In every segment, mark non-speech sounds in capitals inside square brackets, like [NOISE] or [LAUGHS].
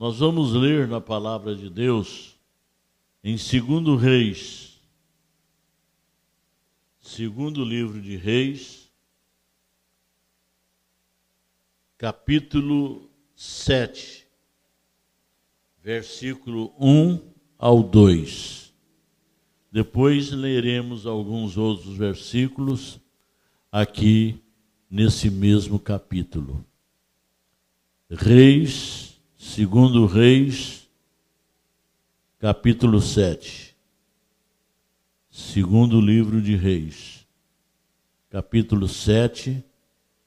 Nós vamos ler na palavra de Deus em segundo Reis, segundo livro de Reis, capítulo 7, versículo 1 ao 2. Depois leremos alguns outros versículos aqui nesse mesmo capítulo. Reis Segundo Reis, capítulo 7. Segundo livro de Reis, capítulo 7,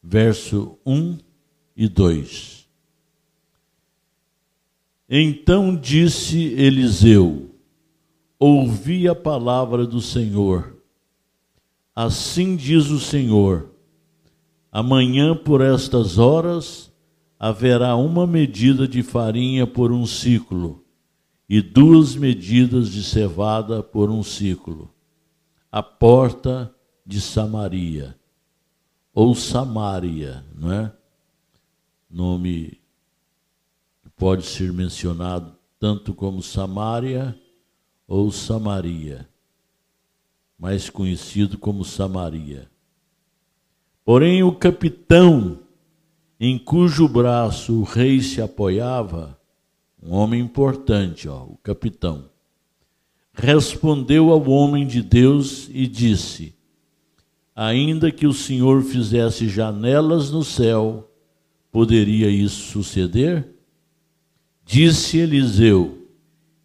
verso 1 e 2. Então disse Eliseu: Ouvi a palavra do Senhor. Assim diz o Senhor: Amanhã por estas horas haverá uma medida de farinha por um ciclo e duas medidas de cevada por um ciclo. A porta de Samaria, ou Samaria, não é? Nome que pode ser mencionado tanto como Samaria ou Samaria, mais conhecido como Samaria. Porém, o capitão em cujo braço o rei se apoiava, um homem importante, ó, o capitão, respondeu ao homem de Deus e disse: Ainda que o Senhor fizesse janelas no céu, poderia isso suceder? Disse Eliseu: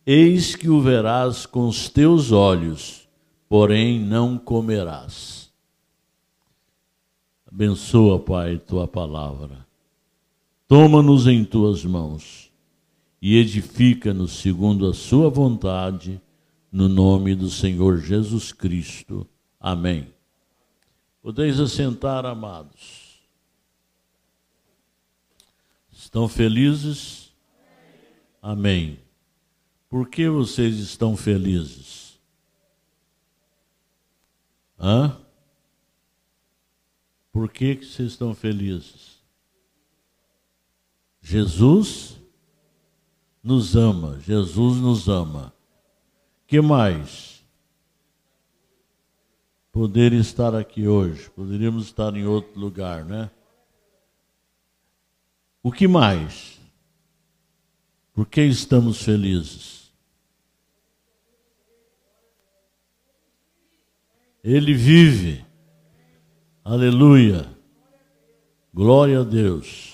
Eis que o verás com os teus olhos, porém não comerás. Abençoa, Pai, tua palavra. Toma-nos em tuas mãos e edifica-nos segundo a sua vontade, no nome do Senhor Jesus Cristo. Amém. Podeis assentar, amados. Estão felizes? Amém. Por que vocês estão felizes? Hã? Por que, que vocês estão felizes? Jesus nos ama, Jesus nos ama. Que mais? Poder estar aqui hoje, poderíamos estar em outro lugar, né? O que mais? Por que estamos felizes? Ele vive. Aleluia. Glória a Deus.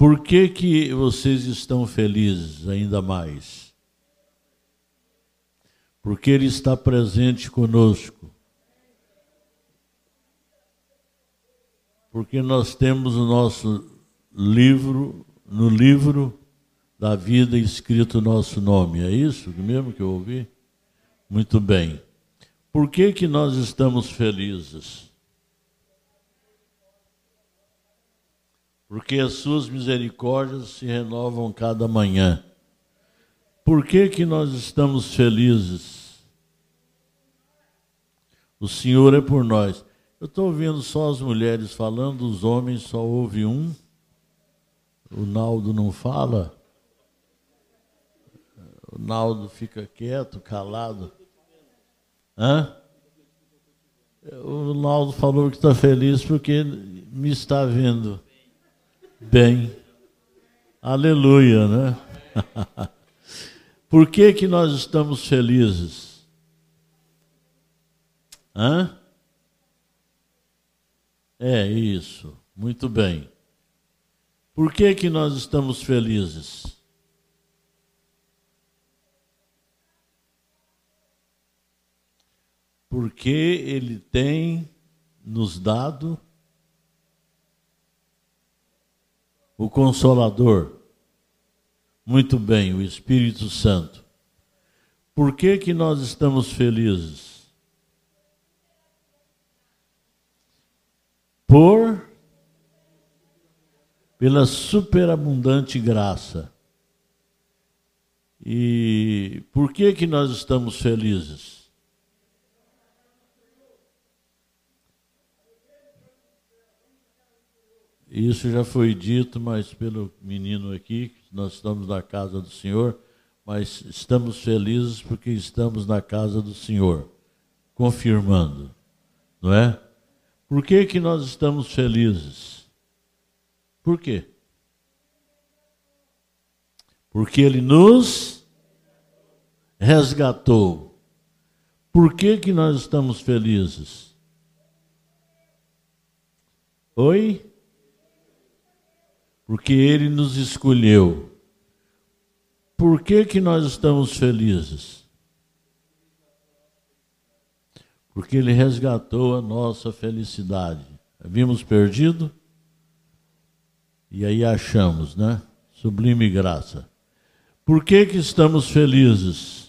Por que, que vocês estão felizes ainda mais? Porque Ele está presente conosco. Porque nós temos o nosso livro, no livro da vida escrito o nosso nome. É isso mesmo que eu ouvi? Muito bem. Por que, que nós estamos felizes? Porque as suas misericórdias se renovam cada manhã. Por que que nós estamos felizes? O Senhor é por nós. Eu estou ouvindo só as mulheres falando, os homens só ouve um. O Naldo não fala. O Naldo fica quieto, calado. Hã? O Naldo falou que está feliz porque me está vendo bem. Aleluia, né? [LAUGHS] Por que que nós estamos felizes? Hã? É isso. Muito bem. Por que que nós estamos felizes? Porque ele tem nos dado o Consolador. Muito bem, o Espírito Santo. Por que que nós estamos felizes? Por pela superabundante graça. E por que que nós estamos felizes? Isso já foi dito, mas pelo menino aqui, nós estamos na casa do Senhor, mas estamos felizes porque estamos na casa do Senhor, confirmando, não é? Por que, que nós estamos felizes? Por quê? Porque Ele nos resgatou. Por que, que nós estamos felizes? Oi? Porque Ele nos escolheu. Por que, que nós estamos felizes? Porque Ele resgatou a nossa felicidade. Havíamos perdido? E aí achamos, né? Sublime graça. Por que, que estamos felizes?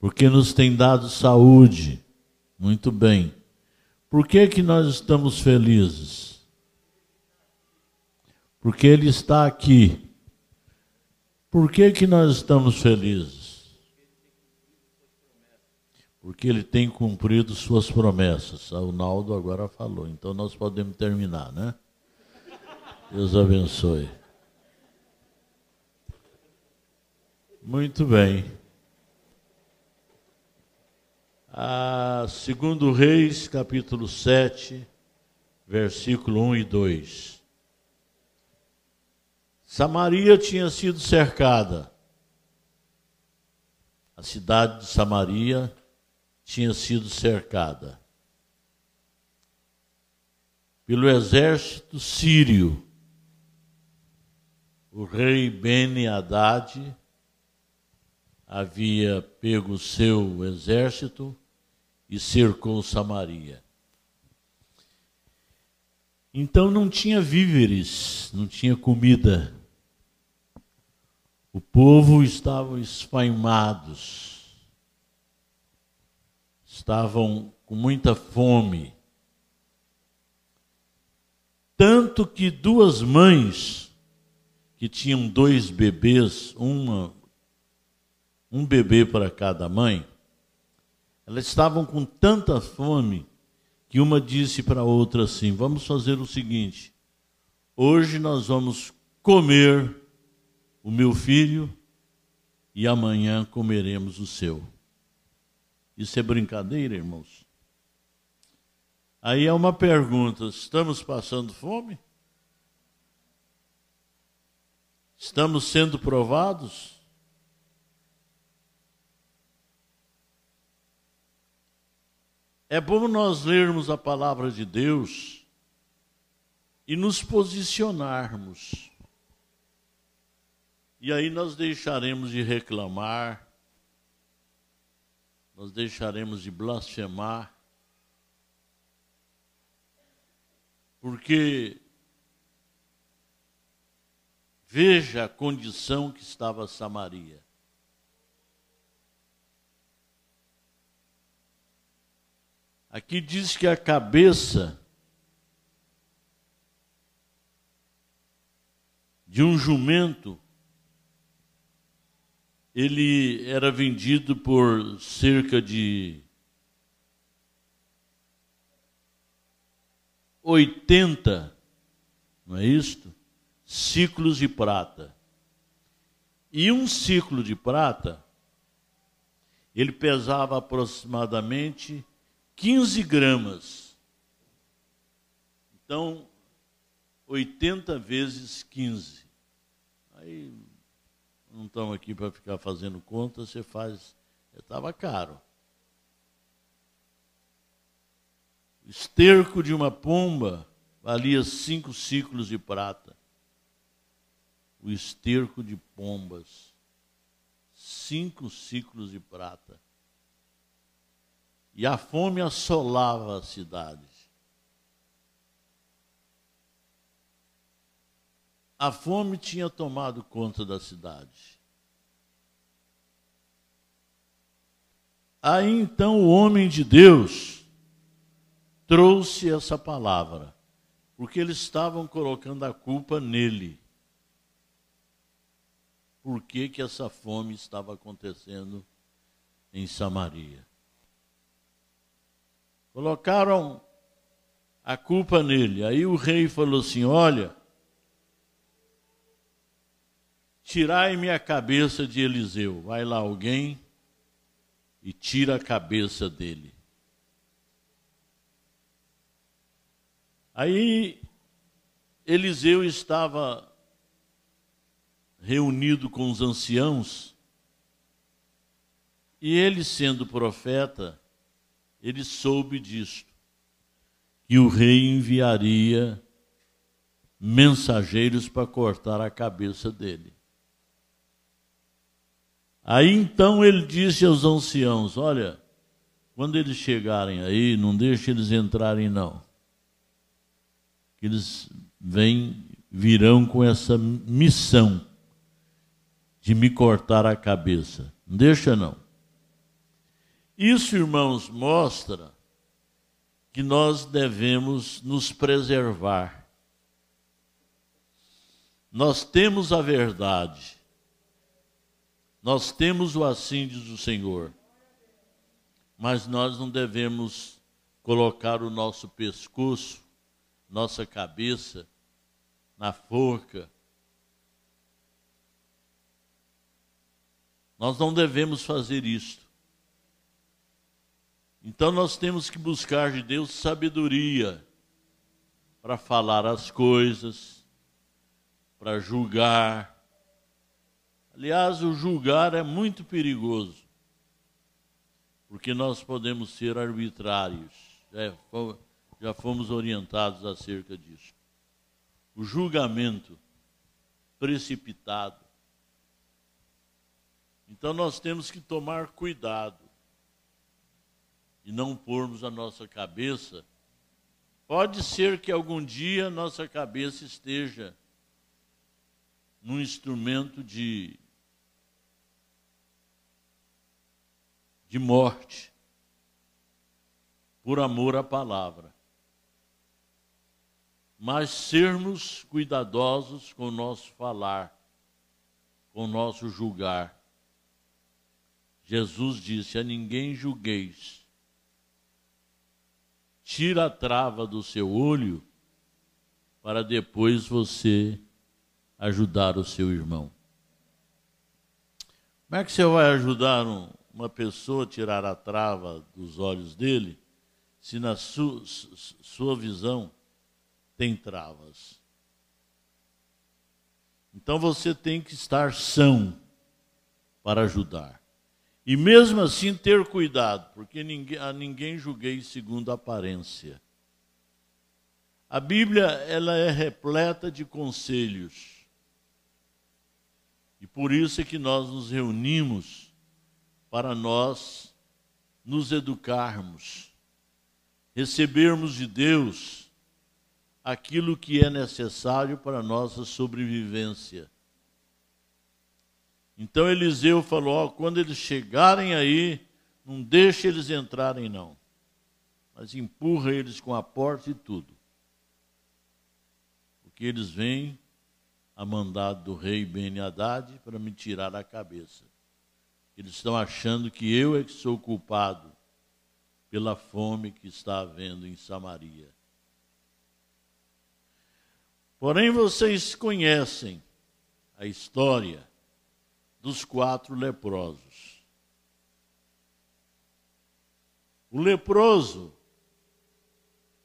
Porque nos tem dado saúde. Muito bem. Por que, que nós estamos felizes? Porque Ele está aqui. Por que, que nós estamos felizes? Porque Ele tem cumprido Suas promessas. O Naldo agora falou, então nós podemos terminar, né? Deus abençoe. Muito bem. Ah, segundo Reis, capítulo 7, versículo 1 e 2. Samaria tinha sido cercada. A cidade de Samaria tinha sido cercada pelo exército sírio o rei Beni Haddad havia pego seu exército e cercou Samaria. Então não tinha víveres, não tinha comida. O povo estava esfaimados, estavam com muita fome. Tanto que duas mães que tinham dois bebês, uma, um bebê para cada mãe, elas estavam com tanta fome que uma disse para a outra assim: Vamos fazer o seguinte, hoje nós vamos comer o meu filho e amanhã comeremos o seu. Isso é brincadeira, irmãos? Aí é uma pergunta: estamos passando fome? Estamos sendo provados? É bom nós lermos a palavra de Deus e nos posicionarmos. E aí nós deixaremos de reclamar, nós deixaremos de blasfemar, porque Veja a condição que estava Samaria. Aqui diz que a cabeça de um jumento ele era vendido por cerca de 80, não é isto? ciclos de prata. E um ciclo de prata, ele pesava aproximadamente 15 gramas. Então, 80 vezes 15. Aí, não estamos aqui para ficar fazendo conta, você faz. Estava caro. O esterco de uma pomba valia cinco ciclos de prata o esterco de pombas, cinco ciclos de prata. E a fome assolava a cidade. A fome tinha tomado conta da cidade. Aí então o homem de Deus trouxe essa palavra, porque eles estavam colocando a culpa nele por que, que essa fome estava acontecendo em Samaria. Colocaram a culpa nele. Aí o rei falou assim: Olha, tirai minha cabeça de Eliseu. Vai lá alguém e tira a cabeça dele. Aí Eliseu estava reunido com os anciãos, e ele, sendo profeta, ele soube disto, que o rei enviaria mensageiros para cortar a cabeça dele. Aí então ele disse aos anciãos: Olha, quando eles chegarem aí, não deixe eles entrarem, não. Que eles vêm, virão com essa missão de me cortar a cabeça. Não deixa não. Isso, irmãos, mostra que nós devemos nos preservar. Nós temos a verdade. Nós temos o assim diz o Senhor. Mas nós não devemos colocar o nosso pescoço, nossa cabeça na forca Nós não devemos fazer isto. Então nós temos que buscar de Deus sabedoria para falar as coisas, para julgar. Aliás, o julgar é muito perigoso, porque nós podemos ser arbitrários. já fomos orientados acerca disso. O julgamento precipitado então nós temos que tomar cuidado e não pormos a nossa cabeça. Pode ser que algum dia nossa cabeça esteja num instrumento de de morte por amor à palavra. Mas sermos cuidadosos com o nosso falar, com o nosso julgar. Jesus disse: A ninguém julgueis. Tira a trava do seu olho, para depois você ajudar o seu irmão. Como é que você vai ajudar um, uma pessoa a tirar a trava dos olhos dele, se na su, sua visão tem travas? Então você tem que estar são para ajudar. E mesmo assim ter cuidado, porque ninguém, a ninguém julguei segundo a aparência. A Bíblia ela é repleta de conselhos. E por isso é que nós nos reunimos para nós nos educarmos, recebermos de Deus aquilo que é necessário para a nossa sobrevivência. Então Eliseu falou: ó, quando eles chegarem aí, não deixe eles entrarem, não. Mas empurra eles com a porta e tudo. Porque eles vêm a mandado do rei ben Haddad para me tirar a cabeça. Eles estão achando que eu é que sou culpado pela fome que está havendo em Samaria. Porém, vocês conhecem a história dos quatro leprosos. O leproso,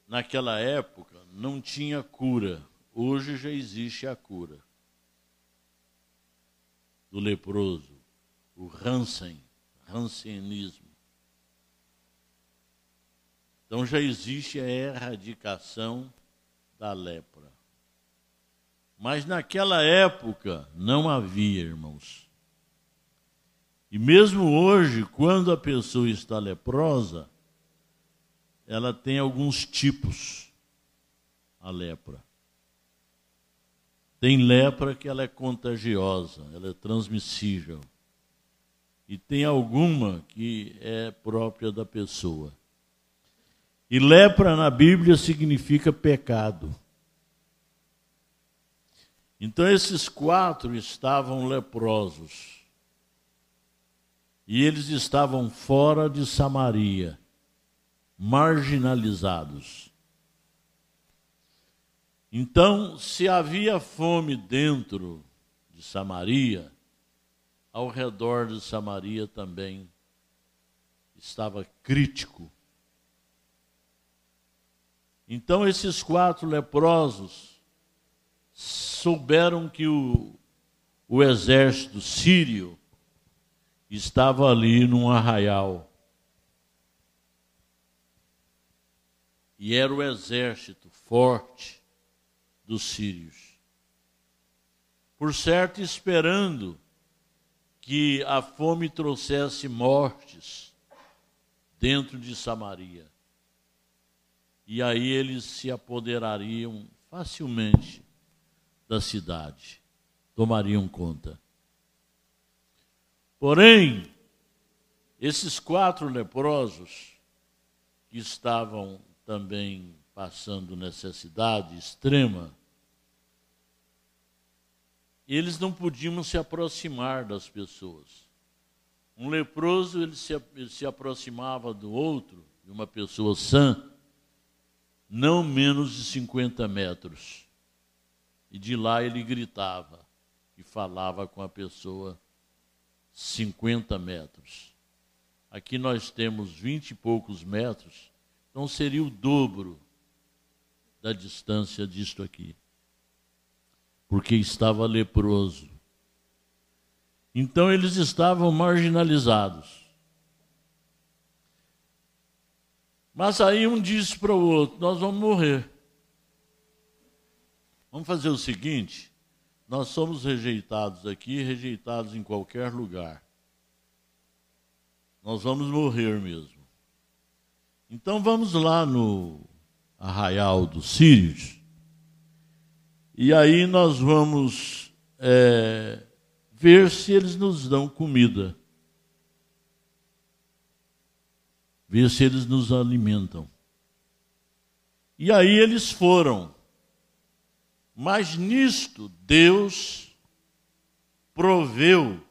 naquela época, não tinha cura. Hoje já existe a cura do leproso, o Hansen, Hansenismo. Então já existe a erradicação da lepra. Mas naquela época não havia, irmãos. E mesmo hoje, quando a pessoa está leprosa, ela tem alguns tipos a lepra. Tem lepra que ela é contagiosa, ela é transmissível. E tem alguma que é própria da pessoa. E lepra na Bíblia significa pecado. Então esses quatro estavam leprosos. E eles estavam fora de Samaria, marginalizados. Então, se havia fome dentro de Samaria, ao redor de Samaria também estava crítico. Então, esses quatro leprosos souberam que o, o exército sírio estava ali num arraial. E era o exército forte dos sírios. Por certo, esperando que a fome trouxesse mortes dentro de Samaria. E aí eles se apoderariam facilmente da cidade, tomariam conta. Porém, esses quatro leprosos que estavam também passando necessidade extrema, eles não podiam se aproximar das pessoas. Um leproso, ele se, ele se aproximava do outro, de uma pessoa sã, não menos de 50 metros. E de lá ele gritava e falava com a pessoa 50 metros. Aqui nós temos 20 e poucos metros, então seria o dobro da distância disto aqui. Porque estava leproso. Então eles estavam marginalizados. Mas aí um disse para o outro: Nós vamos morrer. Vamos fazer o seguinte: nós somos rejeitados aqui, rejeitados em qualquer lugar. Nós vamos morrer mesmo. Então vamos lá no arraial dos Sírios. E aí nós vamos é, ver se eles nos dão comida. Ver se eles nos alimentam. E aí eles foram. Mas nisto Deus proveu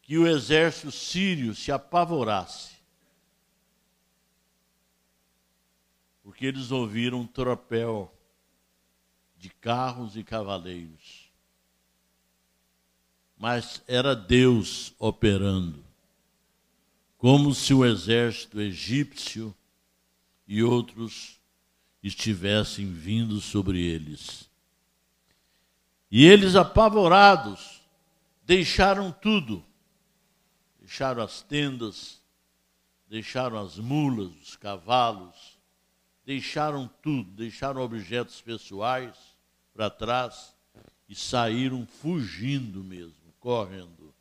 que o exército sírio se apavorasse. porque eles ouviram um tropel de carros e cavaleiros. Mas era Deus operando, como se o exército egípcio e outros estivessem vindo sobre eles. E eles, apavorados, deixaram tudo. Deixaram as tendas, deixaram as mulas, os cavalos, deixaram tudo, deixaram objetos pessoais para trás e saíram fugindo mesmo, correndo.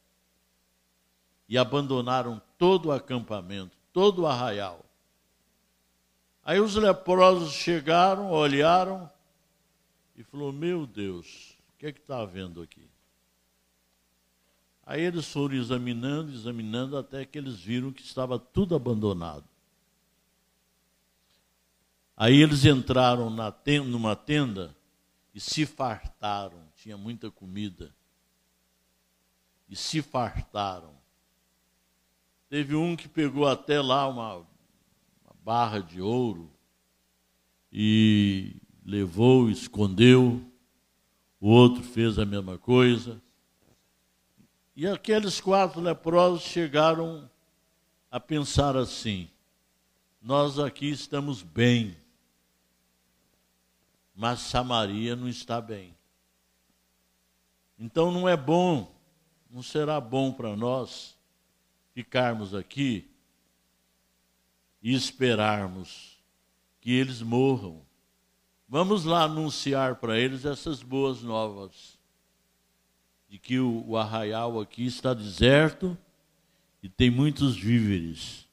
E abandonaram todo o acampamento, todo o arraial. Aí os leprosos chegaram, olharam e falou: Meu Deus, o que é que está havendo aqui? Aí eles foram examinando, examinando, até que eles viram que estava tudo abandonado. Aí eles entraram na tenda, numa tenda e se fartaram, tinha muita comida. E se fartaram. Teve um que pegou até lá uma, barra de ouro e levou, escondeu. O outro fez a mesma coisa. E aqueles quatro leprosos chegaram a pensar assim: nós aqui estamos bem mas Samaria não está bem. Então não é bom, não será bom para nós ficarmos aqui e esperarmos que eles morram. Vamos lá anunciar para eles essas boas novas. De que o, o arraial aqui está deserto e tem muitos víveres.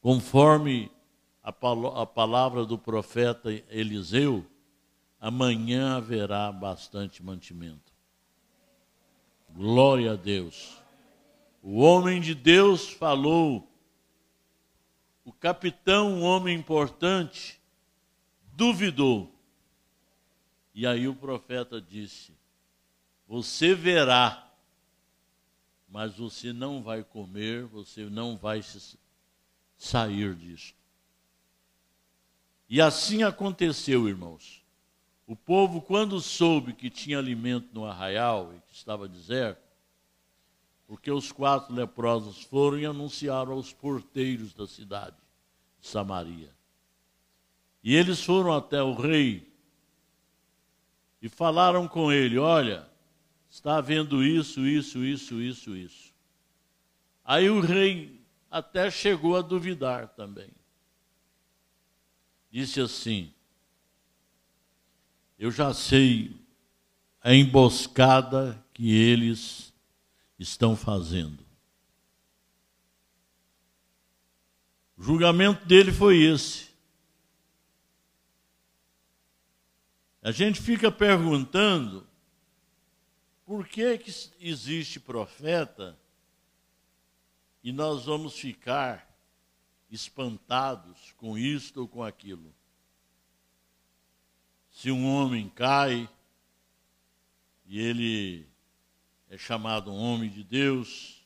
Conforme a, a palavra do profeta Eliseu, amanhã haverá bastante mantimento. Glória a Deus. O homem de Deus falou, o capitão, um homem importante, duvidou. E aí o profeta disse: Você verá, mas você não vai comer, você não vai sair disso. E assim aconteceu, irmãos. O povo, quando soube que tinha alimento no arraial e que estava deserto, porque os quatro leprosos foram e anunciaram aos porteiros da cidade de Samaria. E eles foram até o rei e falaram com ele: Olha, está havendo isso, isso, isso, isso, isso. Aí o rei até chegou a duvidar também. Disse assim: Eu já sei a emboscada que eles estão fazendo. O julgamento dele foi esse. A gente fica perguntando por que, que existe profeta e nós vamos ficar espantados com isto ou com aquilo. Se um homem cai e ele é chamado um homem de Deus,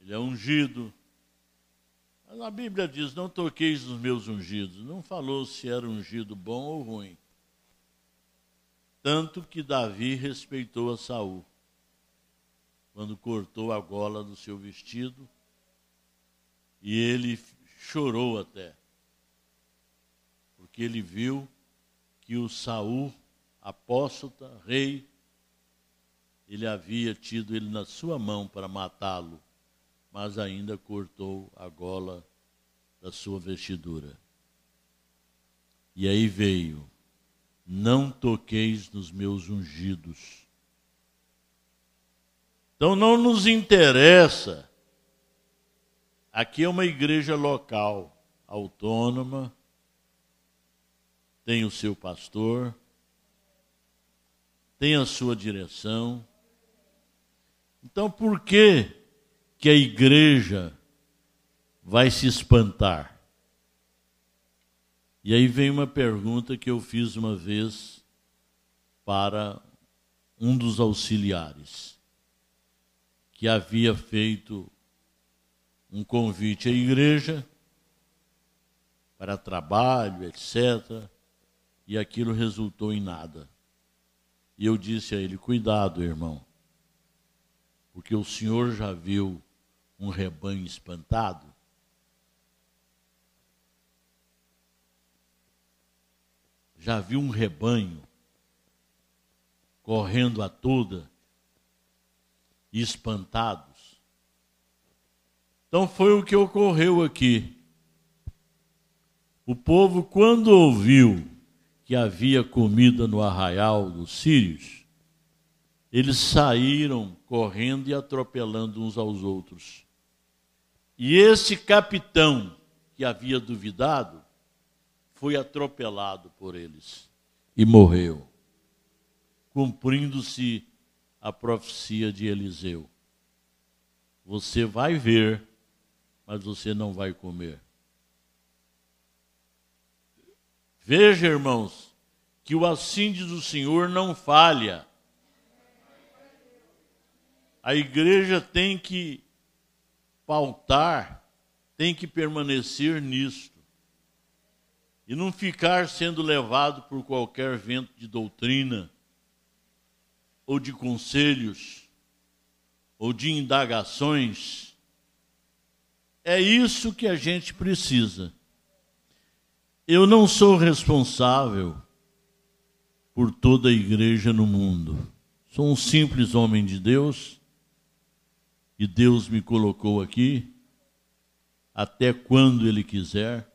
ele é ungido. Mas a Bíblia diz: Não toqueis nos meus ungidos. Não falou se era ungido bom ou ruim. Tanto que Davi respeitou a Saul quando cortou a gola do seu vestido e ele chorou até, porque ele viu que o Saul, apóstata, rei, ele havia tido ele na sua mão para matá-lo, mas ainda cortou a gola da sua vestidura. E aí veio: Não toqueis nos meus ungidos. Então não nos interessa. Aqui é uma igreja local, autônoma, tem o seu pastor, tem a sua direção, então, por que que a igreja vai se espantar? E aí vem uma pergunta que eu fiz uma vez para um dos auxiliares, que havia feito um convite à igreja para trabalho, etc. E aquilo resultou em nada. E eu disse a ele: cuidado, irmão porque o Senhor já viu um rebanho espantado? Já viu um rebanho correndo a toda espantados? Então foi o que ocorreu aqui. O povo, quando ouviu que havia comida no arraial dos sírios, eles saíram correndo e atropelando uns aos outros. E esse capitão que havia duvidado foi atropelado por eles e morreu, cumprindo-se a profecia de Eliseu. Você vai ver, mas você não vai comer. Veja, irmãos, que o assim do Senhor não falha a igreja tem que pautar, tem que permanecer nisto. E não ficar sendo levado por qualquer vento de doutrina, ou de conselhos, ou de indagações. É isso que a gente precisa. Eu não sou responsável por toda a igreja no mundo. Sou um simples homem de Deus e Deus me colocou aqui, até quando Ele quiser.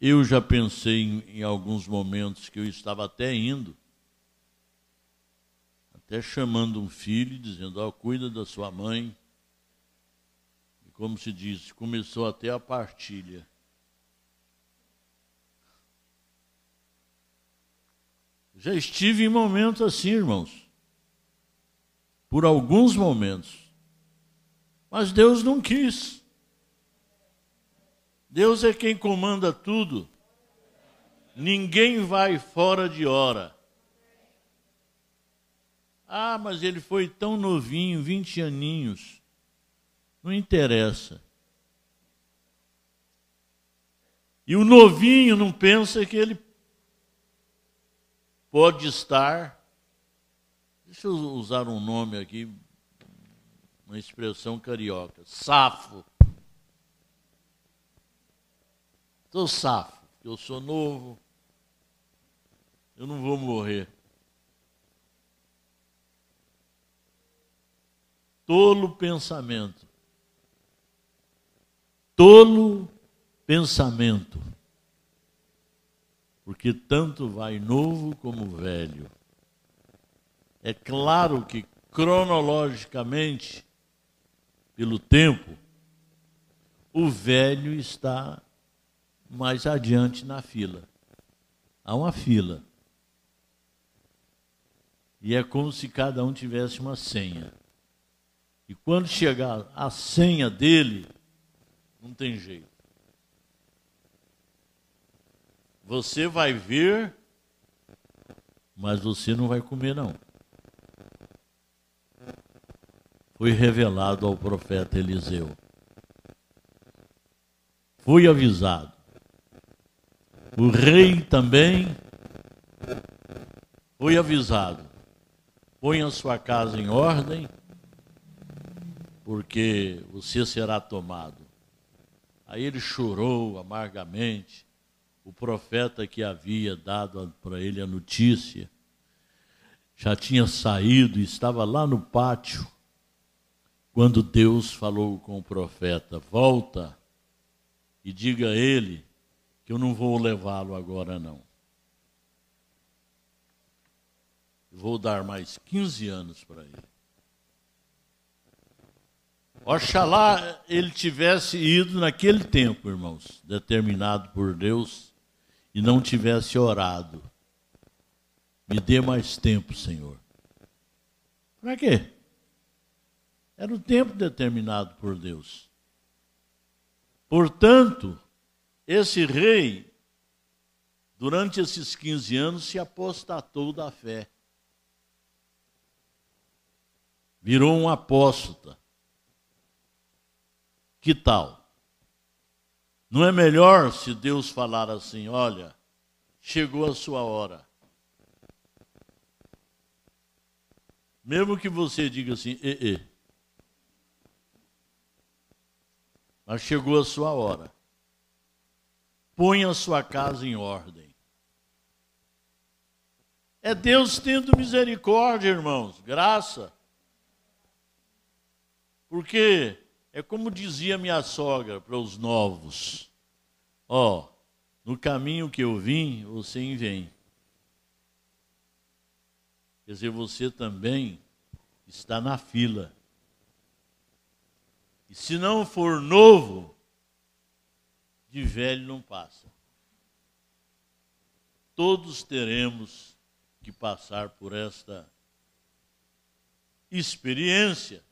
Eu já pensei em, em alguns momentos que eu estava até indo, até chamando um filho, dizendo: oh, cuida da sua mãe. E como se diz, começou até a partilha. Já estive em momentos assim, irmãos por alguns momentos. Mas Deus não quis. Deus é quem comanda tudo. Ninguém vai fora de hora. Ah, mas ele foi tão novinho, 20 aninhos. Não interessa. E o novinho não pensa que ele pode estar. Deixa eu usar um nome aqui, uma expressão carioca: safo. Estou safo, eu sou novo, eu não vou morrer. Tolo pensamento. Tolo pensamento. Porque tanto vai novo como velho. É claro que cronologicamente, pelo tempo, o velho está mais adiante na fila. Há uma fila. E é como se cada um tivesse uma senha. E quando chegar a senha dele, não tem jeito. Você vai ver, mas você não vai comer, não. Foi revelado ao profeta Eliseu. Fui avisado. O rei também foi avisado. Põe a sua casa em ordem, porque você será tomado. Aí ele chorou amargamente o profeta que havia dado para ele a notícia já tinha saído e estava lá no pátio quando Deus falou com o profeta: Volta e diga a ele que eu não vou levá-lo agora, não. Vou dar mais 15 anos para ele. Oxalá ele tivesse ido naquele tempo, irmãos, determinado por Deus, e não tivesse orado. Me dê mais tempo, Senhor. Para quê? Era o tempo determinado por Deus. Portanto, esse rei, durante esses 15 anos, se apostatou da fé. Virou um apóstata. Que tal? Não é melhor se Deus falar assim: olha, chegou a sua hora. Mesmo que você diga assim, e, e. Mas chegou a sua hora. Ponha a sua casa em ordem. É Deus tendo misericórdia, irmãos, graça. Porque é como dizia minha sogra para os novos: Ó, oh, no caminho que eu vim, você vem. Quer dizer, você também está na fila. E se não for novo, de velho não passa. Todos teremos que passar por esta experiência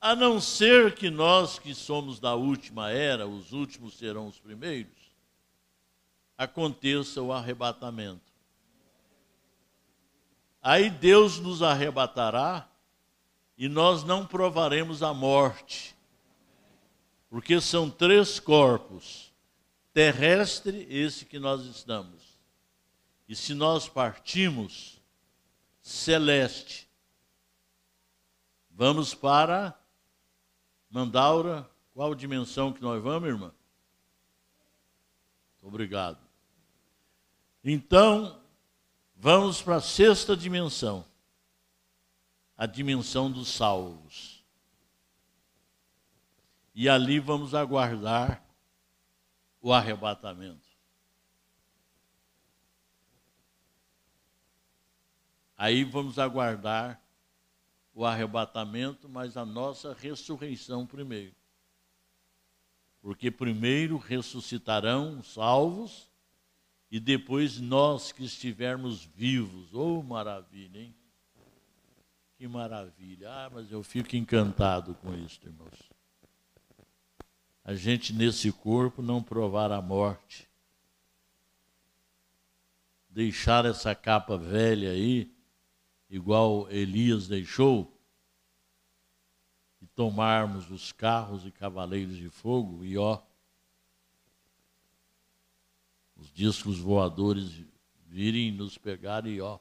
a não ser que nós que somos da última era, os últimos serão os primeiros, aconteça o arrebatamento. Aí Deus nos arrebatará e nós não provaremos a morte, porque são três corpos: terrestre, esse que nós estamos, e se nós partimos, celeste. Vamos para Mandaura, qual dimensão que nós vamos, irmã? Obrigado. Então, vamos para a sexta dimensão, a dimensão dos salvos. E ali vamos aguardar o arrebatamento. Aí vamos aguardar o arrebatamento, mas a nossa ressurreição primeiro. Porque primeiro ressuscitarão os salvos e depois nós que estivermos vivos. Oh, maravilha, hein? Que maravilha. Ah, mas eu fico encantado com isso, irmãos. A gente nesse corpo não provar a morte. Deixar essa capa velha aí igual Elias deixou, e tomarmos os carros e cavaleiros de fogo, e ó, os discos voadores virem nos pegar e ó.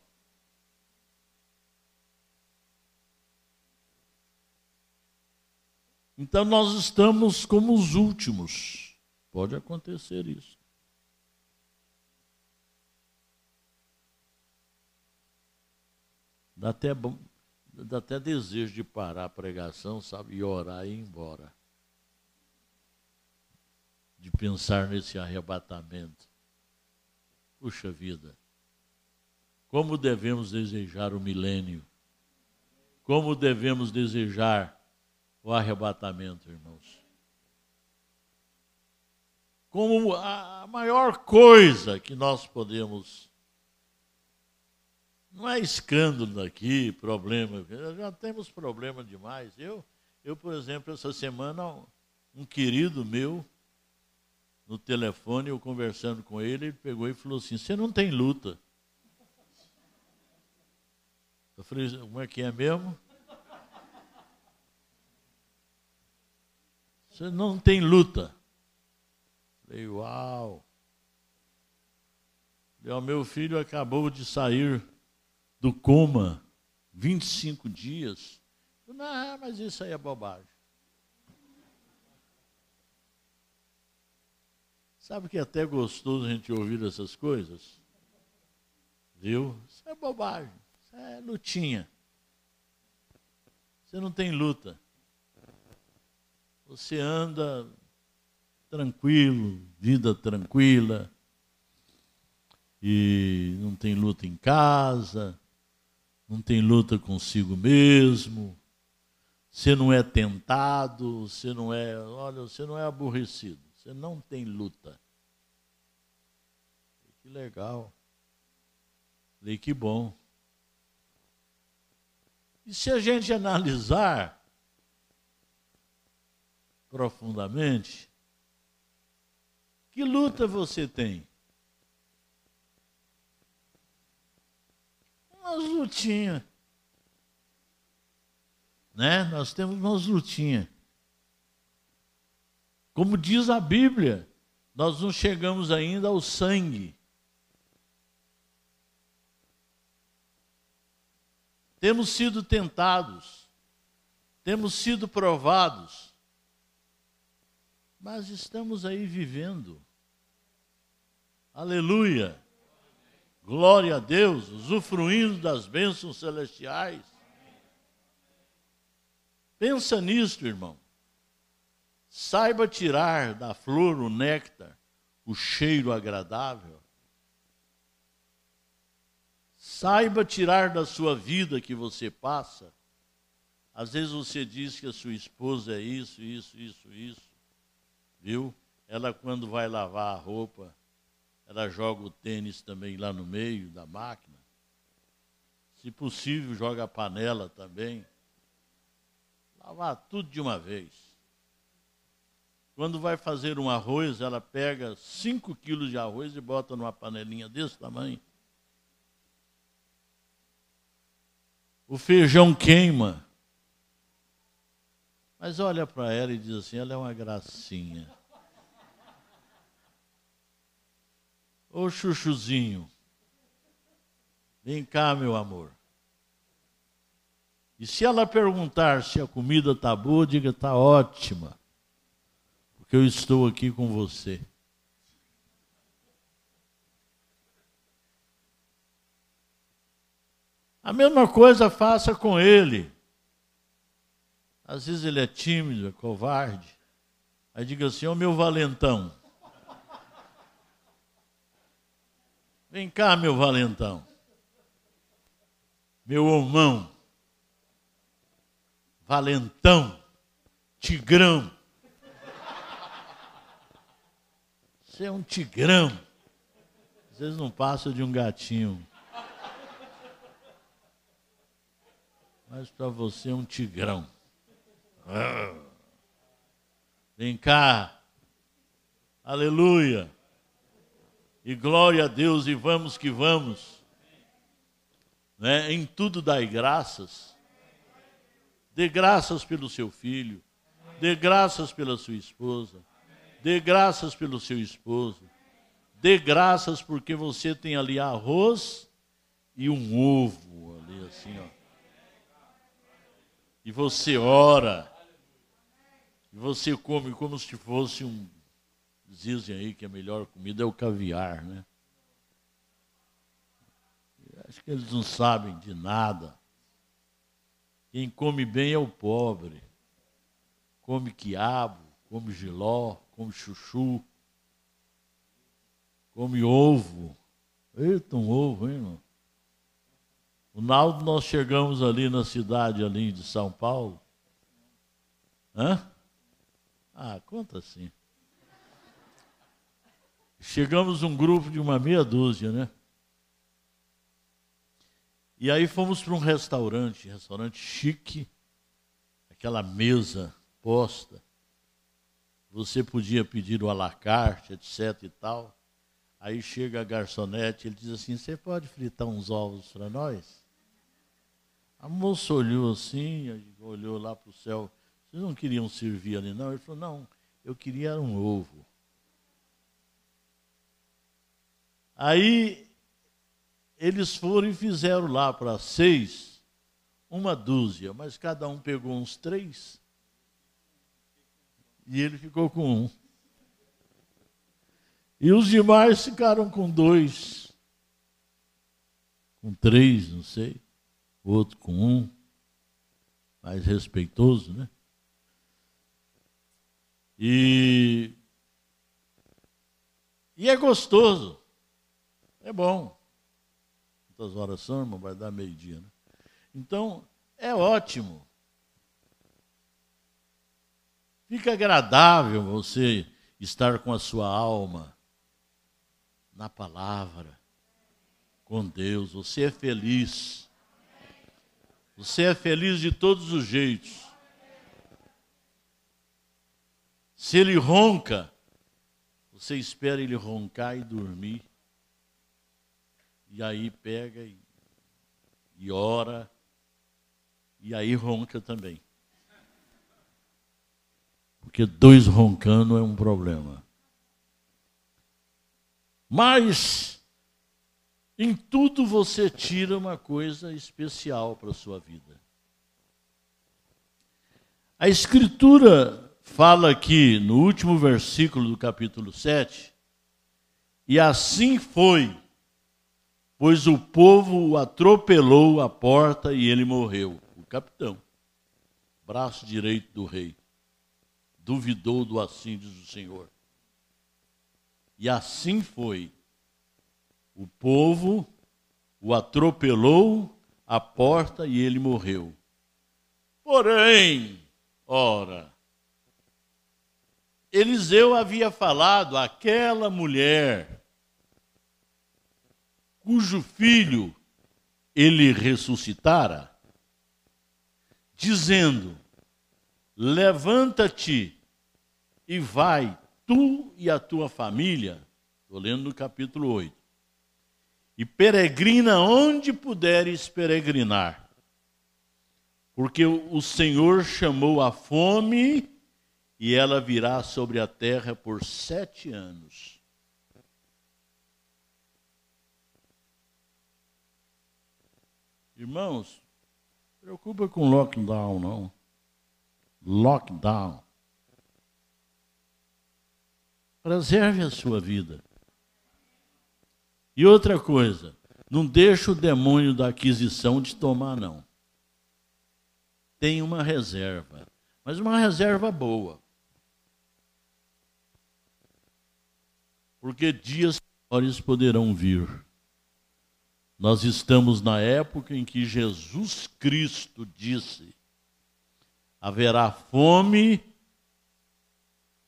Então nós estamos como os últimos. Pode acontecer isso. Dá até, dá até desejo de parar a pregação, sabe, e orar e ir embora. De pensar nesse arrebatamento. Puxa vida. Como devemos desejar o milênio? Como devemos desejar o arrebatamento, irmãos? Como a maior coisa que nós podemos não é escândalo aqui, problema. Já temos problema demais. Eu, eu, por exemplo, essa semana, um querido meu, no telefone, eu conversando com ele, ele pegou e falou assim: Você não tem luta. Eu falei: Como é que é mesmo? Você não tem luta. Falei: Uau. O meu filho acabou de sair do coma 25 dias. Não, mas isso aí é bobagem. Sabe que é até gostoso a gente ouvir essas coisas? Viu? Isso é bobagem. Isso é lutinha. Você não tem luta. Você anda tranquilo, vida tranquila, e não tem luta em casa, não tem luta consigo mesmo, você não é tentado, você não é, olha, você não é aborrecido, você não tem luta. Que legal. Falei, que bom. E se a gente analisar profundamente, que luta você tem? umas lutinhas. Né? Nós temos umas lutinhas. Como diz a Bíblia, nós não chegamos ainda ao sangue. Temos sido tentados, temos sido provados, mas estamos aí vivendo. Aleluia! Glória a Deus, usufruindo das bênçãos celestiais. Pensa nisto, irmão. Saiba tirar da flor o néctar, o cheiro agradável. Saiba tirar da sua vida que você passa. Às vezes você diz que a sua esposa é isso, isso, isso, isso. Viu? Ela, quando vai lavar a roupa, ela joga o tênis também lá no meio da máquina. Se possível, joga a panela também. Lavar tudo de uma vez. Quando vai fazer um arroz, ela pega 5 quilos de arroz e bota numa panelinha desse tamanho. O feijão queima. Mas olha para ela e diz assim: ela é uma gracinha. Ô chuchuzinho, vem cá, meu amor. E se ela perguntar se a comida está boa, diga: está ótima, porque eu estou aqui com você. A mesma coisa faça com ele. Às vezes ele é tímido, é covarde. Aí diga assim: Ô meu valentão. Vem cá, meu valentão. Meu homão. Valentão. Tigrão. Você é um tigrão. Às vezes não passa de um gatinho. Mas para você é um tigrão. Vem cá. Aleluia. E glória a Deus, e vamos que vamos. Né? Em tudo dai graças. Dê graças pelo seu filho. Dê graças pela sua esposa. Dê graças pelo seu esposo. Dê graças porque você tem ali arroz e um ovo ali assim, ó. E você ora. Você come como se fosse um dizem aí que a melhor comida é o caviar, né? Acho que eles não sabem de nada. Quem come bem é o pobre. Come quiabo, come giló, come chuchu, come ovo. Eita, um ovo, hein, irmão? O Naldo, nós chegamos ali na cidade ali de São Paulo. Hã? Ah, conta assim. Chegamos um grupo de uma meia dúzia, né? E aí fomos para um restaurante, restaurante chique, aquela mesa posta. Você podia pedir o alacarte, etc e tal. Aí chega a garçonete, ele diz assim: Você pode fritar uns ovos para nós? A moça olhou assim, olhou lá para o céu. Vocês não queriam servir ali, não? Ele falou: Não, eu queria um ovo. Aí eles foram e fizeram lá para seis, uma dúzia, mas cada um pegou uns três. E ele ficou com um. E os demais ficaram com dois. Com três, não sei. Outro com um. Mais respeitoso, né? E, e é gostoso. É bom. Quantas horas são, irmão? Vai dar meio-dia, né? Então, é ótimo. Fica agradável você estar com a sua alma na palavra, com Deus. Você é feliz. Você é feliz de todos os jeitos. Se ele ronca, você espera ele roncar e dormir. E aí pega e, e ora, e aí ronca também. Porque dois roncando é um problema. Mas em tudo você tira uma coisa especial para a sua vida. A Escritura fala aqui no último versículo do capítulo 7, e assim foi pois o povo o atropelou à porta e ele morreu. O capitão, braço direito do rei, duvidou do assim diz o Senhor. E assim foi. O povo o atropelou à porta e ele morreu. Porém, ora, Eliseu havia falado àquela mulher cujo filho ele ressuscitara, dizendo: Levanta-te e vai, tu e a tua família, estou lendo no capítulo 8, e peregrina onde puderes peregrinar, porque o Senhor chamou a fome e ela virá sobre a terra por sete anos. Irmãos, preocupa com lockdown, não. Lockdown. Preserve a sua vida. E outra coisa, não deixa o demônio da aquisição de tomar, não. Tem uma reserva, mas uma reserva boa. Porque dias piores poderão vir. Nós estamos na época em que Jesus Cristo disse: haverá fome,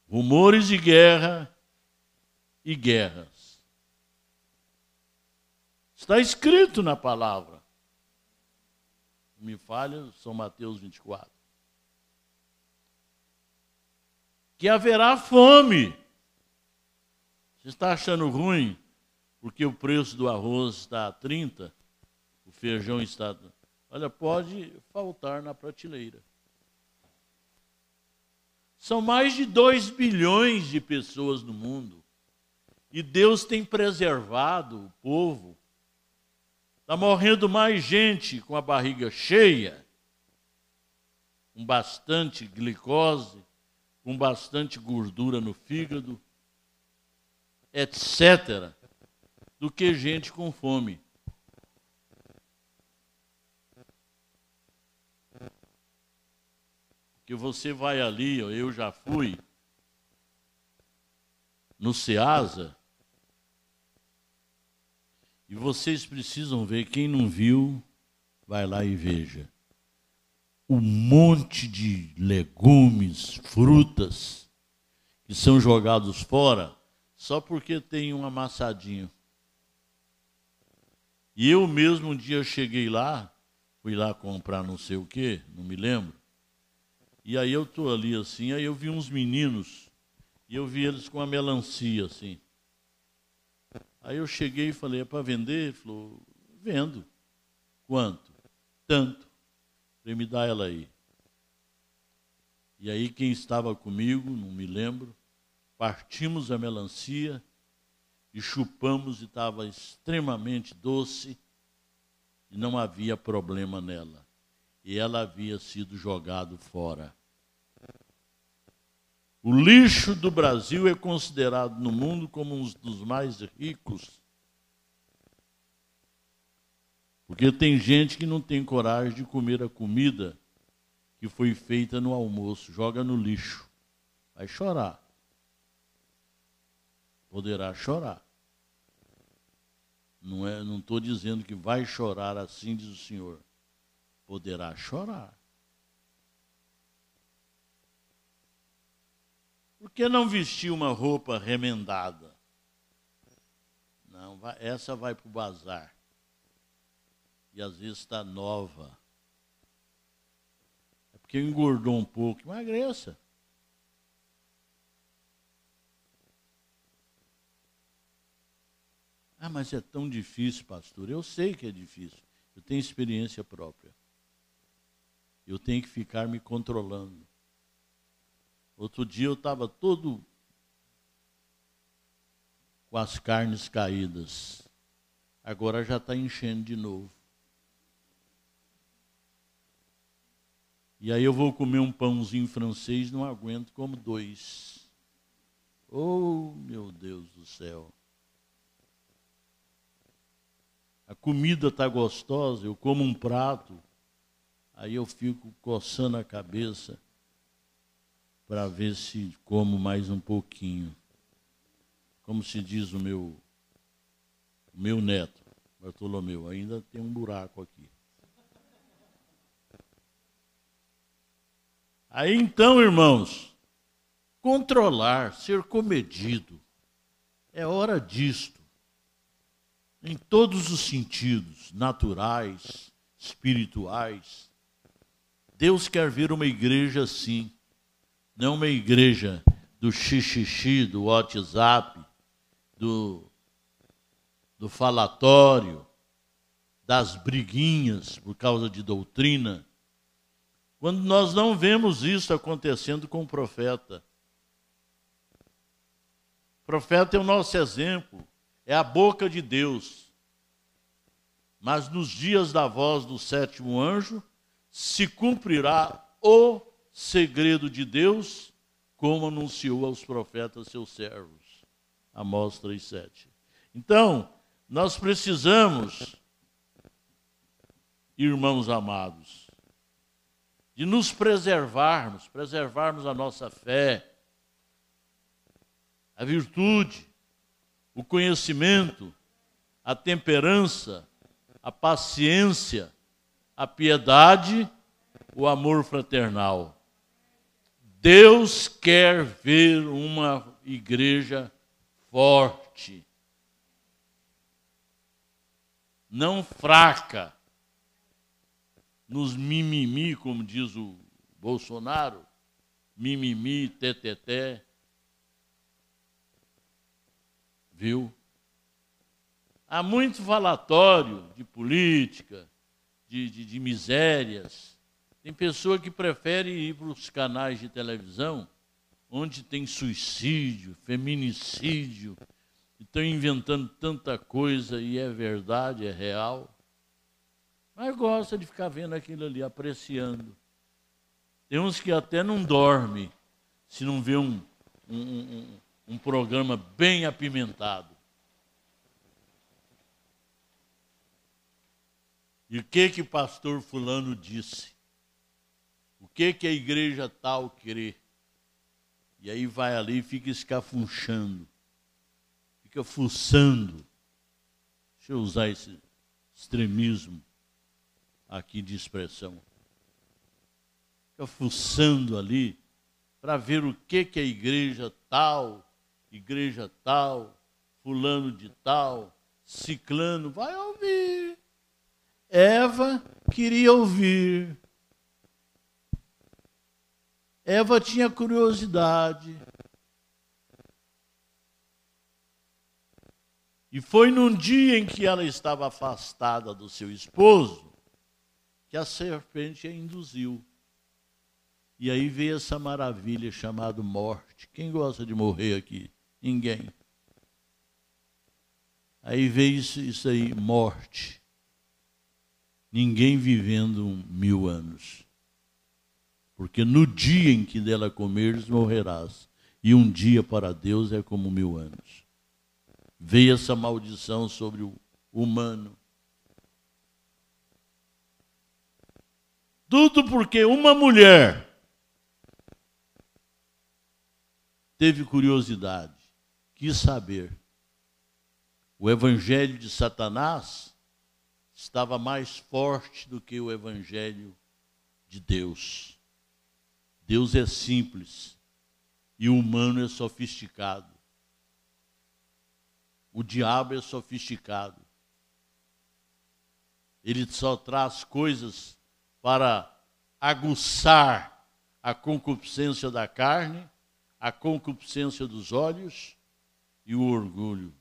rumores de guerra e guerras. Está escrito na palavra. Me falha, São Mateus 24. Que haverá fome. Está achando ruim? porque o preço do arroz está a 30, o feijão está. Olha, pode faltar na prateleira. São mais de 2 bilhões de pessoas no mundo E Deus tem preservado o povo. Está morrendo mais gente com a barriga cheia, com bastante glicose, com bastante gordura no fígado, etc., do que gente com fome. Que você vai ali, eu já fui, no Ceasa, e vocês precisam ver, quem não viu, vai lá e veja. Um monte de legumes, frutas, que são jogados fora só porque tem um amassadinho. E eu mesmo um dia cheguei lá, fui lá comprar não sei o quê, não me lembro. E aí eu tô ali assim, aí eu vi uns meninos, e eu vi eles com a melancia assim. Aí eu cheguei e falei, é para vender? Ele falou, vendo. Quanto? Tanto. Falei, me dá ela aí. E aí quem estava comigo, não me lembro, partimos a melancia e chupamos e estava extremamente doce e não havia problema nela. E ela havia sido jogado fora. O lixo do Brasil é considerado no mundo como um dos mais ricos. Porque tem gente que não tem coragem de comer a comida que foi feita no almoço, joga no lixo. Vai chorar. Poderá chorar. Não é, não estou dizendo que vai chorar assim, diz o Senhor. Poderá chorar. Por que não vestir uma roupa remendada? Não, vai, essa vai para o bazar. E às vezes está nova. É porque engordou um pouco. Emagreça. Ah, mas é tão difícil, pastor. Eu sei que é difícil. Eu tenho experiência própria. Eu tenho que ficar me controlando. Outro dia eu estava todo com as carnes caídas. Agora já está enchendo de novo. E aí eu vou comer um pãozinho francês, não aguento, como dois. Oh, meu Deus do céu. A comida está gostosa, eu como um prato, aí eu fico coçando a cabeça para ver se como mais um pouquinho. Como se diz o meu, o meu neto, Bartolomeu, ainda tem um buraco aqui. Aí então, irmãos, controlar, ser comedido, é hora disto. Em todos os sentidos, naturais, espirituais. Deus quer ver uma igreja assim não uma igreja do xixixi, do WhatsApp, do, do falatório, das briguinhas por causa de doutrina. Quando nós não vemos isso acontecendo com o profeta. O profeta é o nosso exemplo, é a boca de Deus. Mas nos dias da voz do sétimo anjo se cumprirá o segredo de Deus, como anunciou aos profetas seus servos. Amós 3,7. Então, nós precisamos, irmãos amados, de nos preservarmos, preservarmos a nossa fé, a virtude, o conhecimento, a temperança, a paciência, a piedade, o amor fraternal. Deus quer ver uma igreja forte, não fraca, nos mimimi, como diz o Bolsonaro, mimimi, teteté. Viu? Há muito falatório de política, de, de, de misérias, tem pessoa que prefere ir para os canais de televisão onde tem suicídio, feminicídio, estão inventando tanta coisa e é verdade, é real. Mas gosta de ficar vendo aquilo ali, apreciando. Tem uns que até não dorme se não vê um, um, um, um programa bem apimentado. E o que que pastor fulano disse? O que que a igreja tal crê? E aí vai ali e fica escafunchando, fica fuçando. Deixa eu usar esse extremismo aqui de expressão. Fica fuçando ali para ver o que que a igreja tal, igreja tal, fulano de tal, ciclano vai ouvir. Eva queria ouvir. Eva tinha curiosidade. E foi num dia em que ela estava afastada do seu esposo que a serpente a induziu. E aí veio essa maravilha chamada morte. Quem gosta de morrer aqui? Ninguém. Aí veio isso, isso aí, morte. Ninguém vivendo mil anos. Porque no dia em que dela comeres, morrerás. E um dia para Deus é como mil anos. Veio essa maldição sobre o humano. Tudo porque uma mulher teve curiosidade, quis saber. O evangelho de Satanás estava mais forte do que o evangelho de Deus. Deus é simples e o humano é sofisticado. O diabo é sofisticado. Ele só traz coisas para aguçar a concupiscência da carne, a concupiscência dos olhos e o orgulho.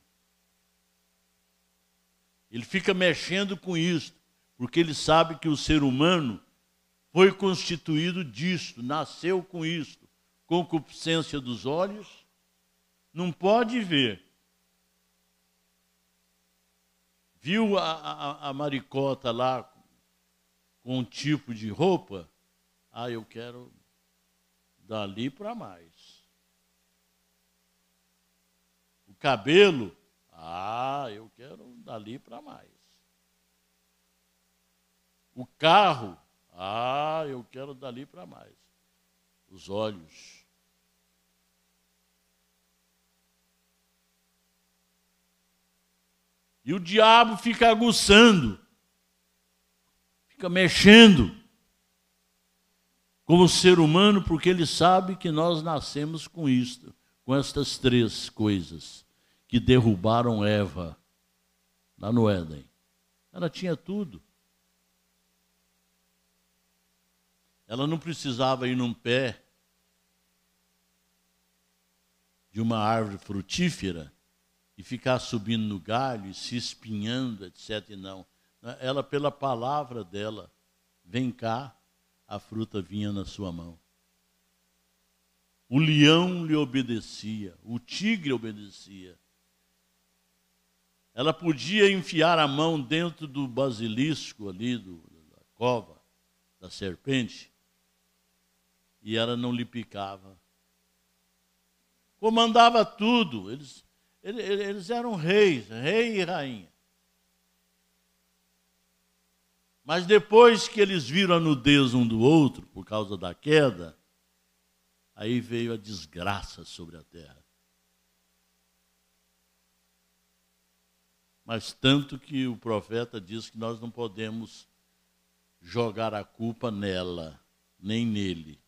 Ele fica mexendo com isso, porque ele sabe que o ser humano foi constituído disto, nasceu com isto, concupiscência dos olhos, não pode ver. Viu a, a, a maricota lá com um tipo de roupa? Ah, eu quero dali para mais. O cabelo? Ah, eu quero dali para mais. O carro? Ah, eu quero dali para mais. Os olhos. E o diabo fica aguçando, fica mexendo como ser humano, porque ele sabe que nós nascemos com isto, com estas três coisas que derrubaram Eva lá no Éden. Ela tinha tudo. Ela não precisava ir num pé de uma árvore frutífera e ficar subindo no galho e se espinhando, etc. Não. Ela, pela palavra dela, vem cá, a fruta vinha na sua mão. O leão lhe obedecia, o tigre obedecia. Ela podia enfiar a mão dentro do basilisco ali, do, da cova, da serpente, e ela não lhe picava. Comandava tudo, eles, eles eram reis, rei e rainha. Mas depois que eles viram a nudez um do outro, por causa da queda, aí veio a desgraça sobre a terra. Mas tanto que o profeta diz que nós não podemos jogar a culpa nela, nem nele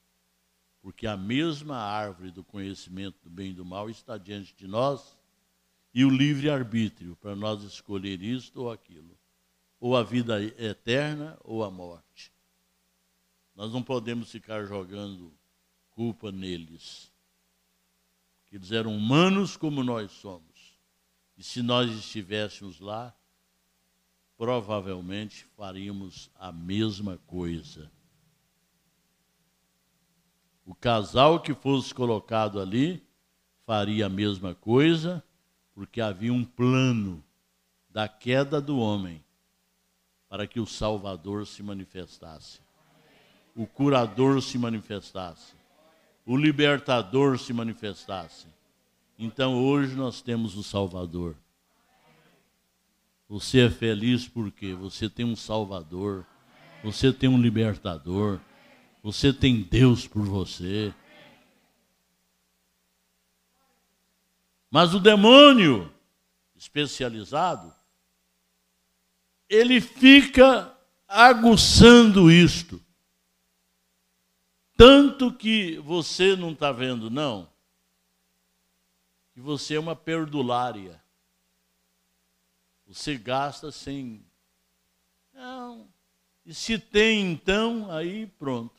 porque a mesma árvore do conhecimento do bem e do mal está diante de nós e o livre-arbítrio para nós escolher isto ou aquilo, ou a vida eterna ou a morte. Nós não podemos ficar jogando culpa neles. Que eles eram humanos como nós somos. E se nós estivéssemos lá, provavelmente faríamos a mesma coisa. O casal que fosse colocado ali faria a mesma coisa, porque havia um plano da queda do homem para que o Salvador se manifestasse, o curador se manifestasse, o libertador se manifestasse. Então hoje nós temos o Salvador. Você é feliz porque você tem um Salvador, você tem um libertador, você tem Deus por você. Mas o demônio especializado, ele fica aguçando isto. Tanto que você não está vendo, não, que você é uma perdulária. Você gasta sem. Não. E se tem, então, aí pronto.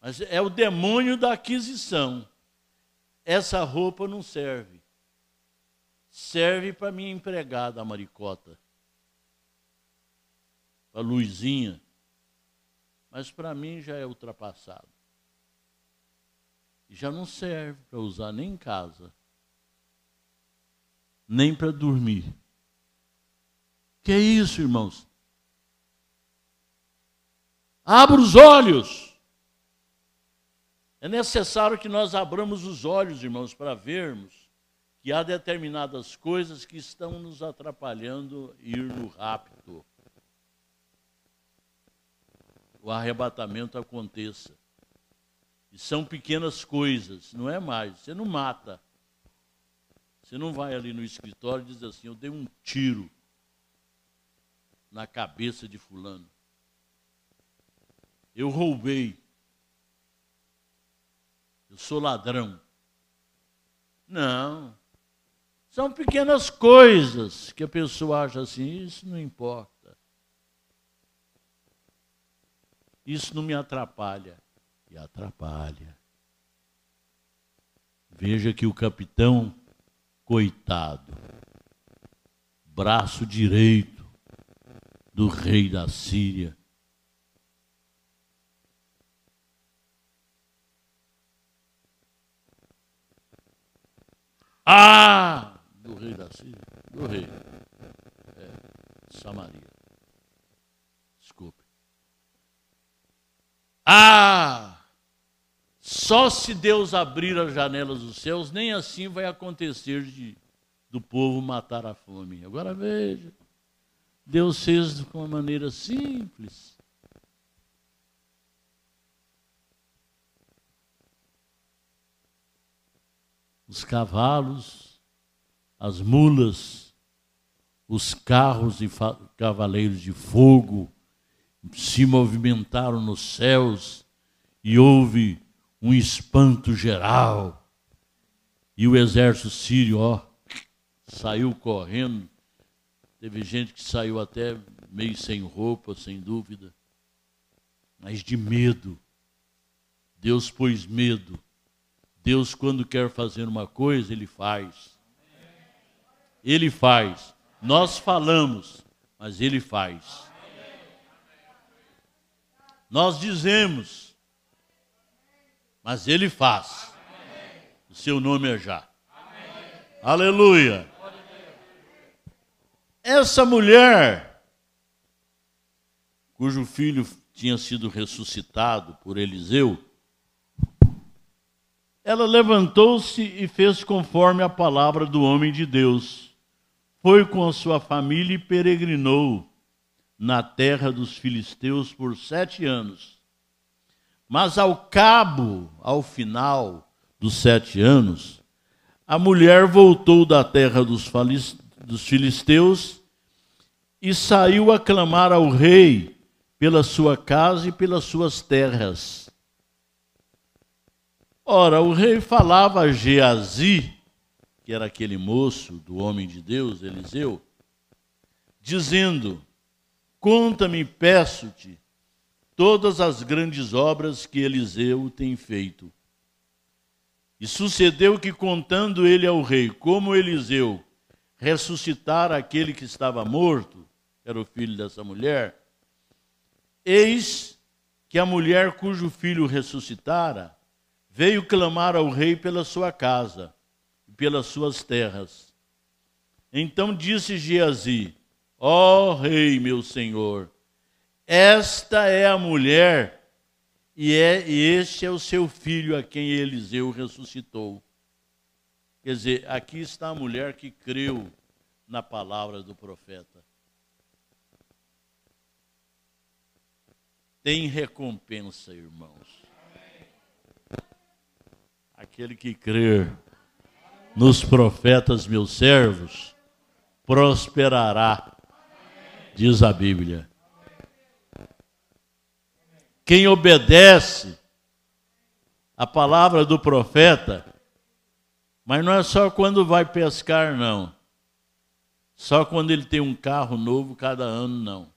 Mas é o demônio da aquisição. Essa roupa não serve. Serve para minha empregada, a Maricota. Para a Luizinha. Mas para mim já é ultrapassado. Já não serve para usar nem em casa. Nem para dormir. Que é isso, irmãos? Abra os olhos. É necessário que nós abramos os olhos, irmãos, para vermos que há determinadas coisas que estão nos atrapalhando ir no rápido. O arrebatamento aconteça. E são pequenas coisas, não é mais. Você não mata. Você não vai ali no escritório e diz assim: Eu dei um tiro na cabeça de Fulano. Eu roubei eu sou ladrão. Não. São pequenas coisas que a pessoa acha assim, isso não importa. Isso não me atrapalha. E atrapalha. Veja que o capitão, coitado, braço direito do rei da Síria, Ah! Do rei da Síria? Do rei. É, Samaria. Desculpe. Ah! Só se Deus abrir as janelas dos céus, nem assim vai acontecer de, do povo matar a fome. Agora veja. Deus fez de uma maneira simples. os cavalos, as mulas, os carros e cavaleiros de fogo se movimentaram nos céus e houve um espanto geral. E o exército sírio, ó, saiu correndo. Teve gente que saiu até meio sem roupa, sem dúvida, mas de medo. Deus pôs medo Deus, quando quer fazer uma coisa, Ele faz. Ele faz. Nós falamos, mas Ele faz. Nós dizemos, mas Ele faz. O seu nome é já. Aleluia. Essa mulher, cujo filho tinha sido ressuscitado por Eliseu, ela levantou-se e fez conforme a palavra do homem de Deus. Foi com a sua família e peregrinou na terra dos filisteus por sete anos. Mas ao cabo, ao final dos sete anos, a mulher voltou da terra dos filisteus e saiu a clamar ao rei pela sua casa e pelas suas terras. Ora, o rei falava a Geazi, que era aquele moço do homem de Deus, Eliseu, dizendo: Conta-me, peço-te, todas as grandes obras que Eliseu tem feito. E sucedeu que, contando ele ao rei como Eliseu ressuscitara aquele que estava morto, era o filho dessa mulher, eis que a mulher cujo filho ressuscitara veio clamar ao rei pela sua casa pelas suas terras. Então disse Geazi: Ó oh, rei, meu senhor, esta é a mulher e, é, e este é o seu filho a quem Eliseu ressuscitou. Quer dizer, aqui está a mulher que creu na palavra do profeta. Tem recompensa, irmãos. Aquele que crer nos profetas, meus servos, prosperará, diz a Bíblia. Quem obedece a palavra do profeta, mas não é só quando vai pescar, não. Só quando ele tem um carro novo cada ano, não.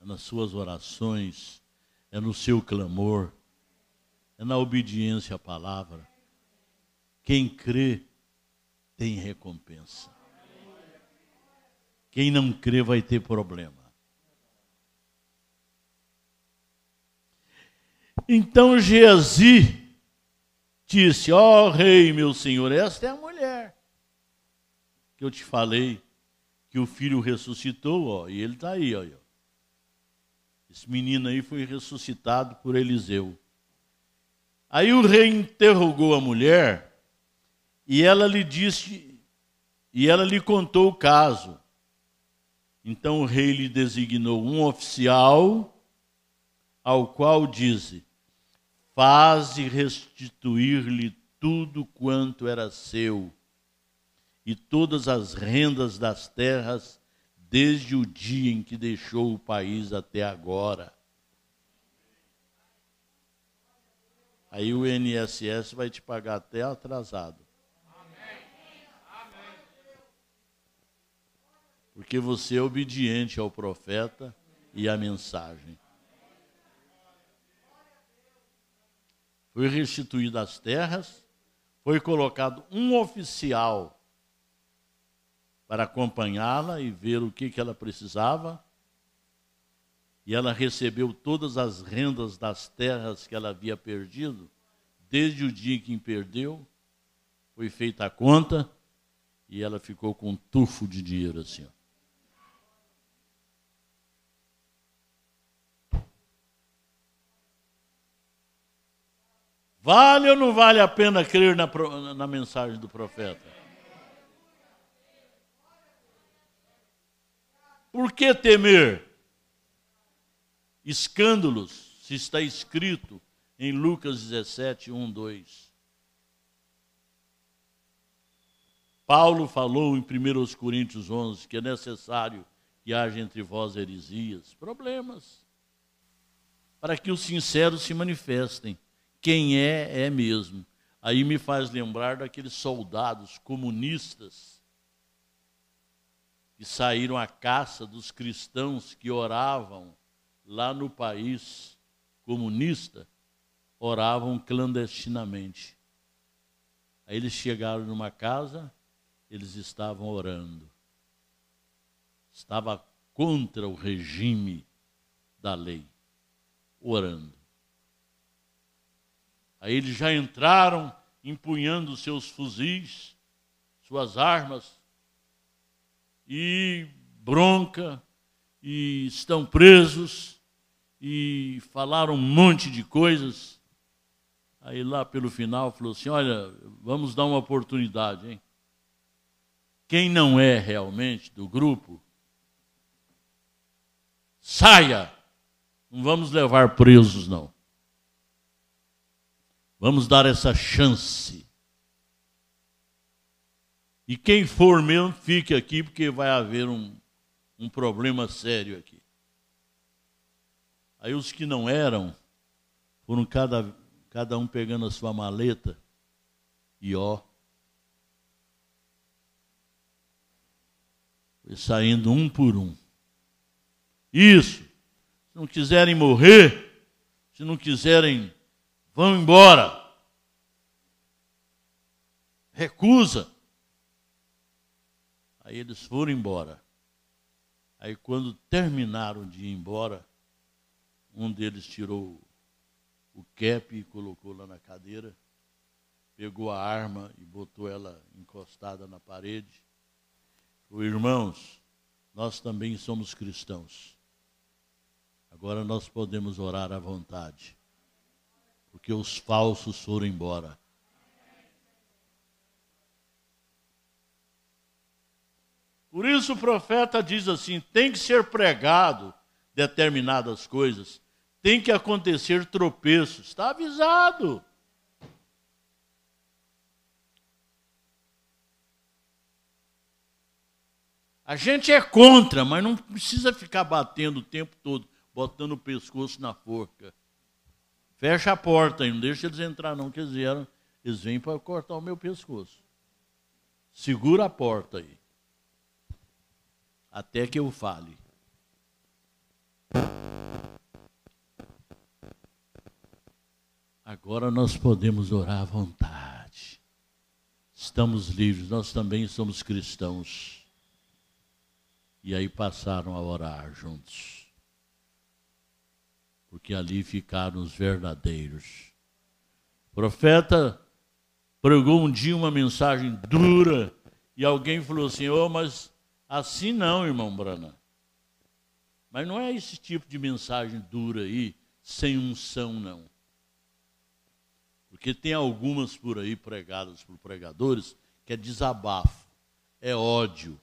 É nas suas orações, é no seu clamor, é na obediência à palavra. Quem crê tem recompensa. Quem não crê vai ter problema. Então Geazi disse: Ó oh, rei, meu senhor, esta é a mulher que eu te falei, que o filho ressuscitou, ó, e ele está aí, ó. Esse menino aí foi ressuscitado por Eliseu. Aí o rei interrogou a mulher e ela lhe disse, e ela lhe contou o caso. Então o rei lhe designou um oficial, ao qual disse: Faze restituir-lhe tudo quanto era seu, e todas as rendas das terras, desde o dia em que deixou o país até agora. Aí o INSS vai te pagar até atrasado. porque você é obediente ao profeta e à mensagem. Foi restituída as terras, foi colocado um oficial para acompanhá-la e ver o que, que ela precisava. E ela recebeu todas as rendas das terras que ela havia perdido, desde o dia em que perdeu. Foi feita a conta e ela ficou com um tufo de dinheiro assim. Ó. Vale ou não vale a pena crer na, na mensagem do profeta? Por que temer? Escândalos, se está escrito em Lucas 17, 1, 2. Paulo falou em 1 Coríntios 11 que é necessário que haja entre vós heresias, problemas, para que os sinceros se manifestem quem é, é mesmo. Aí me faz lembrar daqueles soldados comunistas que saíram à caça dos cristãos que oravam lá no país comunista, oravam clandestinamente. Aí eles chegaram numa casa, eles estavam orando. Estava contra o regime da lei, orando. Aí eles já entraram empunhando seus fuzis, suas armas, e bronca, e estão presos, e falaram um monte de coisas. Aí lá pelo final falou assim: olha, vamos dar uma oportunidade, hein? Quem não é realmente do grupo, saia. Não vamos levar presos, não. Vamos dar essa chance. E quem for mesmo, fique aqui, porque vai haver um, um problema sério aqui. Aí os que não eram, foram cada, cada um pegando a sua maleta e ó. Foi saindo um por um. Isso. Se não quiserem morrer, se não quiserem Vão embora. Recusa. Aí eles foram embora. Aí quando terminaram de ir embora, um deles tirou o cap e colocou lá na cadeira pegou a arma e botou ela encostada na parede. Falou, irmãos, nós também somos cristãos. Agora nós podemos orar à vontade, porque os falsos foram embora. Por isso o profeta diz assim: tem que ser pregado determinadas coisas, tem que acontecer tropeços, está avisado. A gente é contra, mas não precisa ficar batendo o tempo todo, botando o pescoço na forca. Fecha a porta aí, não deixa eles entrar não, vieram, eles vêm para cortar o meu pescoço. Segura a porta aí. Até que eu fale. Agora nós podemos orar à vontade. Estamos livres, nós também somos cristãos. E aí passaram a orar juntos. Porque ali ficaram os verdadeiros. O profeta pregou um dia uma mensagem dura e alguém falou assim: "Oh, mas assim não, irmão Brana. Mas não é esse tipo de mensagem dura aí, sem unção, não. Porque tem algumas por aí pregadas por pregadores que é desabafo, é ódio,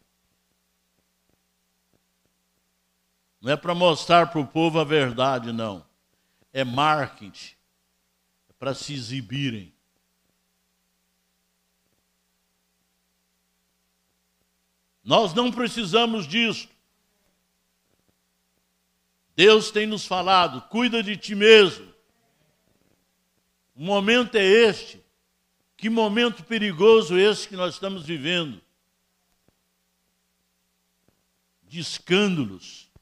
Não é para mostrar para o povo a verdade, não. É marketing. É para se exibirem. Nós não precisamos disso. Deus tem nos falado: cuida de ti mesmo. O momento é este. Que momento perigoso esse que nós estamos vivendo de escândalos,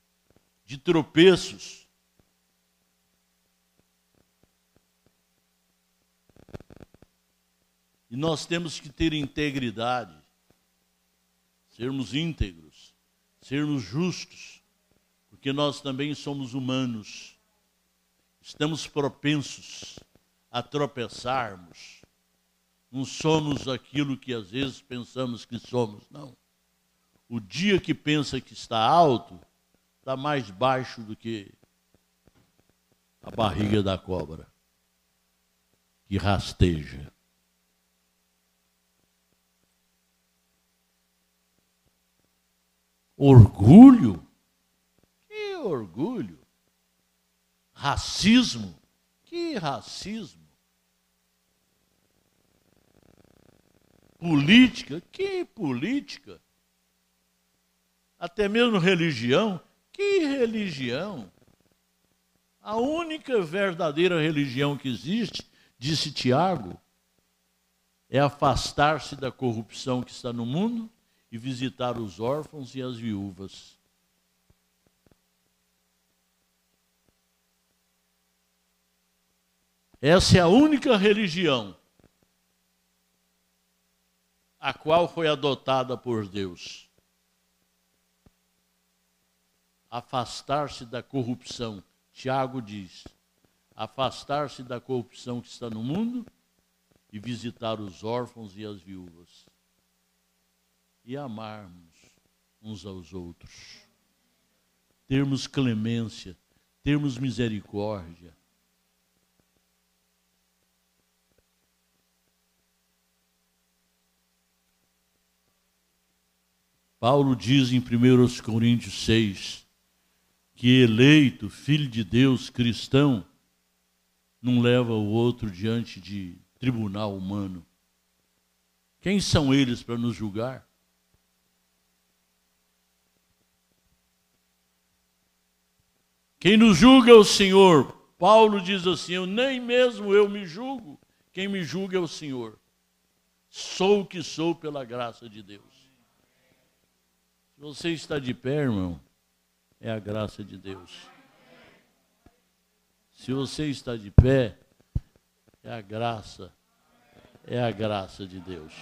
de tropeços. E nós temos que ter integridade, sermos íntegros, sermos justos, porque nós também somos humanos. Estamos propensos a tropeçarmos. Não somos aquilo que às vezes pensamos que somos, não. O dia que pensa que está alto, está mais baixo do que a barriga da cobra, que rasteja. Orgulho? Que orgulho? Racismo? Que racismo? Política? Que política? Até mesmo religião? Que religião? A única verdadeira religião que existe, disse Tiago, é afastar-se da corrupção que está no mundo e visitar os órfãos e as viúvas. Essa é a única religião a qual foi adotada por Deus afastar-se da corrupção. Tiago diz: afastar-se da corrupção que está no mundo e visitar os órfãos e as viúvas. E amarmos uns aos outros. Termos clemência, termos misericórdia. Paulo diz em 1 Coríntios 6, que eleito, filho de Deus, cristão, não leva o outro diante de tribunal humano. Quem são eles para nos julgar? Quem nos julga é o Senhor. Paulo diz assim: eu nem mesmo eu me julgo. Quem me julga é o Senhor. Sou o que sou pela graça de Deus. Se você está de pé, irmão, é a graça de Deus. Se você está de pé, é a graça, é a graça de Deus.